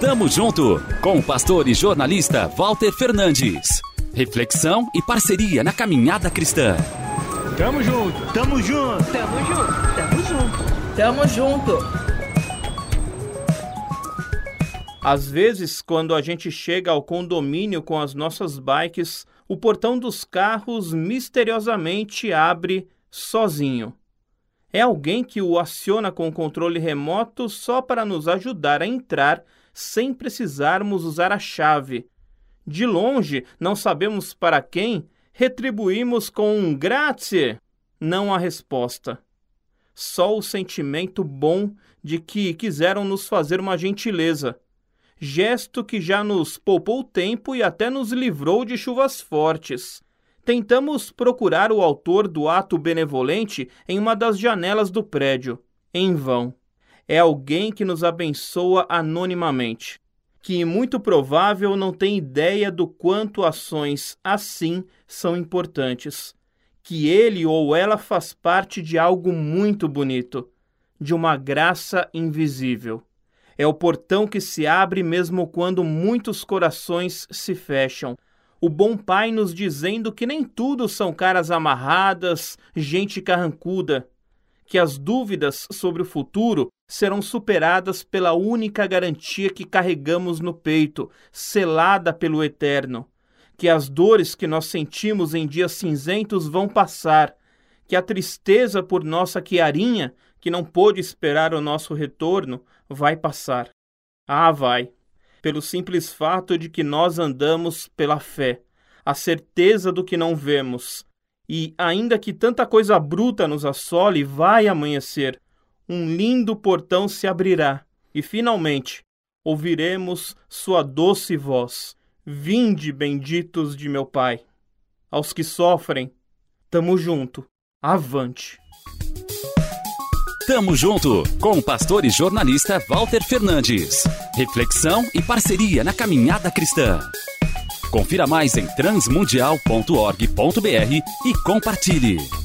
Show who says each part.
Speaker 1: Tamo junto com o pastor e jornalista Walter Fernandes. Reflexão e parceria na caminhada cristã.
Speaker 2: Tamo junto, tamo junto,
Speaker 3: tamo junto, tamo junto,
Speaker 4: tamo junto.
Speaker 5: Às vezes, quando a gente chega ao condomínio com as nossas bikes, o portão dos carros misteriosamente abre sozinho. É alguém que o aciona com o controle remoto só para nos ajudar a entrar sem precisarmos usar a chave. De longe, não sabemos para quem, retribuímos com um grazie, não a resposta. Só o sentimento bom de que quiseram nos fazer uma gentileza. Gesto que já nos poupou tempo e até nos livrou de chuvas fortes. Tentamos procurar o autor do ato benevolente em uma das janelas do prédio. Em vão. É alguém que nos abençoa anonimamente, que muito provável não tem ideia do quanto ações assim são importantes, que ele ou ela faz parte de algo muito bonito, de uma graça invisível. É o portão que se abre mesmo quando muitos corações se fecham o bom pai nos dizendo que nem tudo são caras amarradas, gente carrancuda, que as dúvidas sobre o futuro serão superadas pela única garantia que carregamos no peito, selada pelo Eterno, que as dores que nós sentimos em dias cinzentos vão passar, que a tristeza por nossa Chiarinha, que não pôde esperar o nosso retorno, vai passar. Ah, vai pelo simples fato de que nós andamos pela fé, a certeza do que não vemos. E, ainda que tanta coisa bruta nos assole, vai amanhecer, um lindo portão se abrirá, e finalmente ouviremos sua doce voz. Vinde, benditos de meu Pai. Aos que sofrem, tamo junto. Avante.
Speaker 1: Tamo junto com o pastor e jornalista Walter Fernandes. Reflexão e parceria na caminhada cristã. Confira mais em transmundial.org.br e compartilhe.